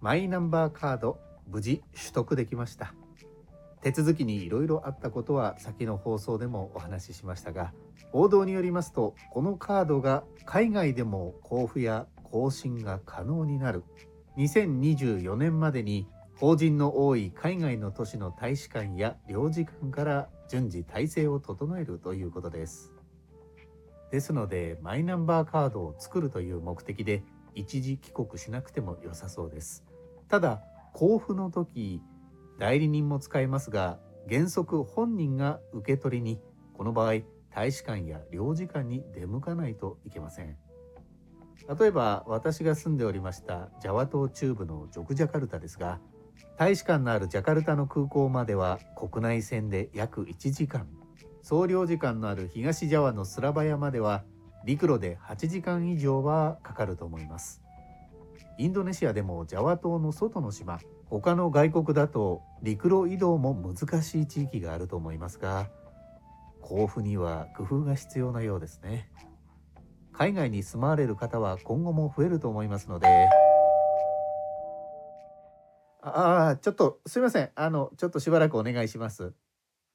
マイナンバーカード無事取得できました。手続きにいろいろあったことは先の放送でもお話ししましたが報道によりますとこのカードが海外でも交付や更新が可能になる。2024年までに法人の多い海外の都市の大使館や領事館から順次体制を整えるということです。ですのでマイナンバーカードを作るという目的で一時帰国しなくても良さそうです。ただ交付の時代理人も使えますが原則本人が受け取りにこの場合大使館や領事館に出向かないといけません。例えば私が住んでおりましたジャワ島中部のジョクジャカルタですが大使館のあるジャカルタの空港までは国内線で約1時間。総領事館のある東ジャワのスラバヤまでは陸路で8時間以上はかかると思います。インドネシアでもジャワ島の外の島他の外国だと陸路移動も難しい地域があると思いますが交付には工夫が必要なようですね。海外に住まわれる方は今後も増えると思いますので。ああちょっとすいません。あのちょっとしばらくお願いします。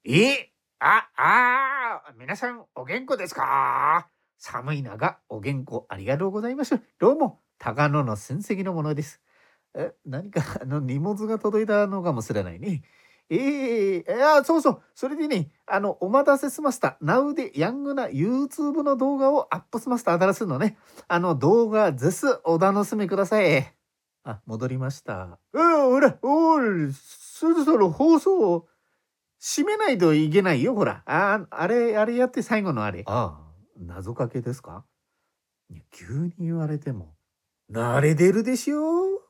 え？あ、あ、皆さんお元気ですか？寒い中お元気ありがとうございますどうも高野の親戚のものです。え何かあの荷物が届いたのかもしれないね。ええー、いやそうそう。それでねあのお待たせしました。Now でヤングな YouTube の動画をアップしました。新しいのね。あの動画ぜす。お楽しみください。あ戻りました。うんほらおいそろそろ放送を閉めないといけないよほら。ああれあれやって最後のあれ。ああ謎かけですか？急に言われても。慣れてるでしょ？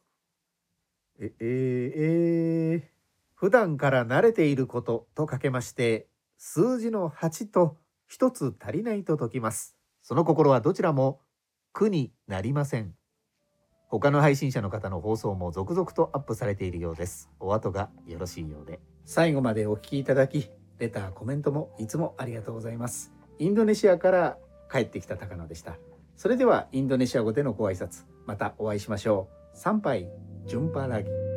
ええー、えー、普段から慣れていることとかけまして数字の8と1つ足りないと解きます。その心はどちらも苦になりません。他の配信者の方の放送も続々とアップされているようです。お後がよろしいようで。最後までお聴きいただきレターコメントもいつもありがとうございます。インドネシアから帰ってきた高野でした。それではインドネシア語でのご挨拶またお会いしましょう。参拝ジュンパラギ。